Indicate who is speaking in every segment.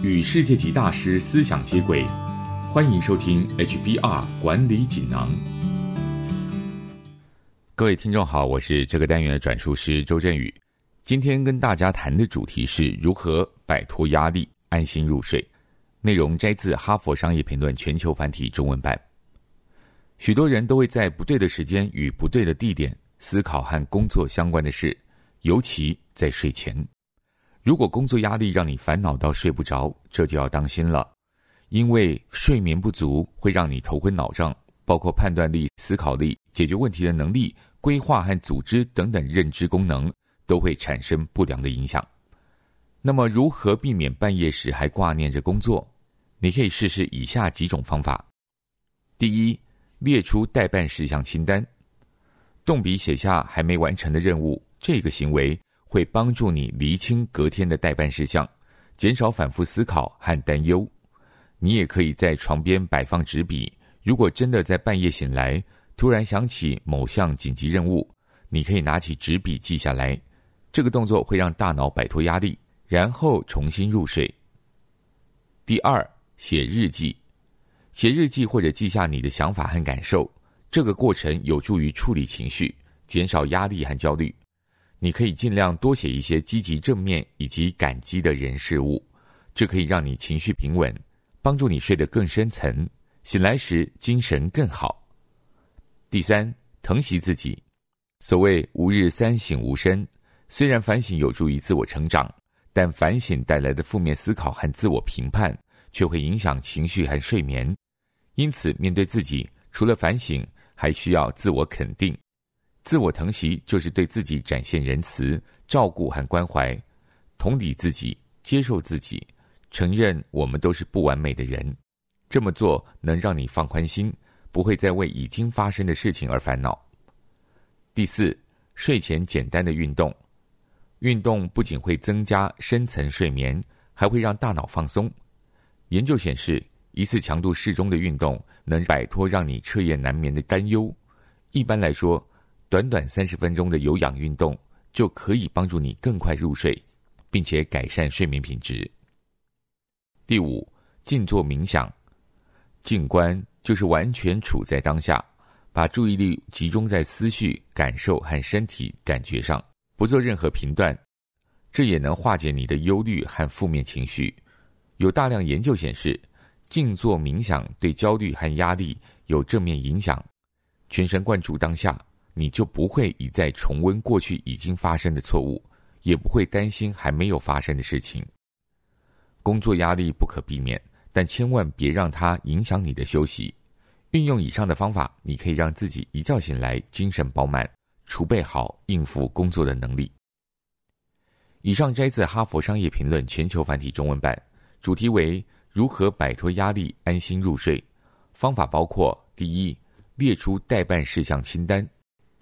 Speaker 1: 与世界级大师思想接轨，欢迎收听 HBR 管理锦囊。
Speaker 2: 各位听众好，我是这个单元的转述师周振宇。今天跟大家谈的主题是如何摆脱压力，安心入睡。内容摘自《哈佛商业评论》全球繁体中文版。许多人都会在不对的时间与不对的地点思考和工作相关的事，尤其在睡前。如果工作压力让你烦恼到睡不着，这就要当心了，因为睡眠不足会让你头昏脑胀，包括判断力、思考力、解决问题的能力、规划和组织等等认知功能都会产生不良的影响。那么，如何避免半夜时还挂念着工作？你可以试试以下几种方法：第一，列出待办事项清单，动笔写下还没完成的任务。这个行为。会帮助你厘清隔天的待办事项，减少反复思考和担忧。你也可以在床边摆放纸笔，如果真的在半夜醒来，突然想起某项紧急任务，你可以拿起纸笔记下来。这个动作会让大脑摆脱压力，然后重新入睡。第二，写日记，写日记或者记下你的想法和感受，这个过程有助于处理情绪，减少压力和焦虑。你可以尽量多写一些积极正面以及感激的人事物，这可以让你情绪平稳，帮助你睡得更深层，醒来时精神更好。第三，疼惜自己。所谓“吾日三省吾身”，虽然反省有助于自我成长，但反省带来的负面思考和自我评判却会影响情绪和睡眠。因此，面对自己，除了反省，还需要自我肯定。自我疼惜就是对自己展现仁慈、照顾和关怀，同理自己，接受自己，承认我们都是不完美的人。这么做能让你放宽心，不会再为已经发生的事情而烦恼。第四，睡前简单的运动，运动不仅会增加深层睡眠，还会让大脑放松。研究显示，一次强度适中的运动能摆脱让你彻夜难眠的担忧。一般来说。短短三十分钟的有氧运动就可以帮助你更快入睡，并且改善睡眠品质。第五，静坐冥想，静观就是完全处在当下，把注意力集中在思绪、感受和身体感觉上，不做任何评断，这也能化解你的忧虑和负面情绪。有大量研究显示，静坐冥想对焦虑和压力有正面影响，全神贯注当下。你就不会一再重温过去已经发生的错误，也不会担心还没有发生的事情。工作压力不可避免，但千万别让它影响你的休息。运用以上的方法，你可以让自己一觉醒来精神饱满，储备好应付工作的能力。以上摘自《哈佛商业评论》全球繁体中文版，主题为如何摆脱压力，安心入睡。方法包括：第一，列出待办事项清单。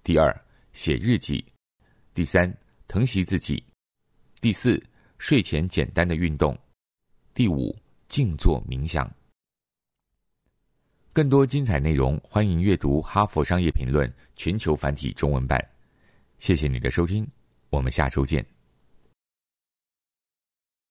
Speaker 2: 第二，写日记；第三，疼惜自己；第四，睡前简单的运动；第五，静坐冥想。更多精彩内容，欢迎阅读《哈佛商业评论》全球繁体中文版。谢谢你的收听，我们下周见。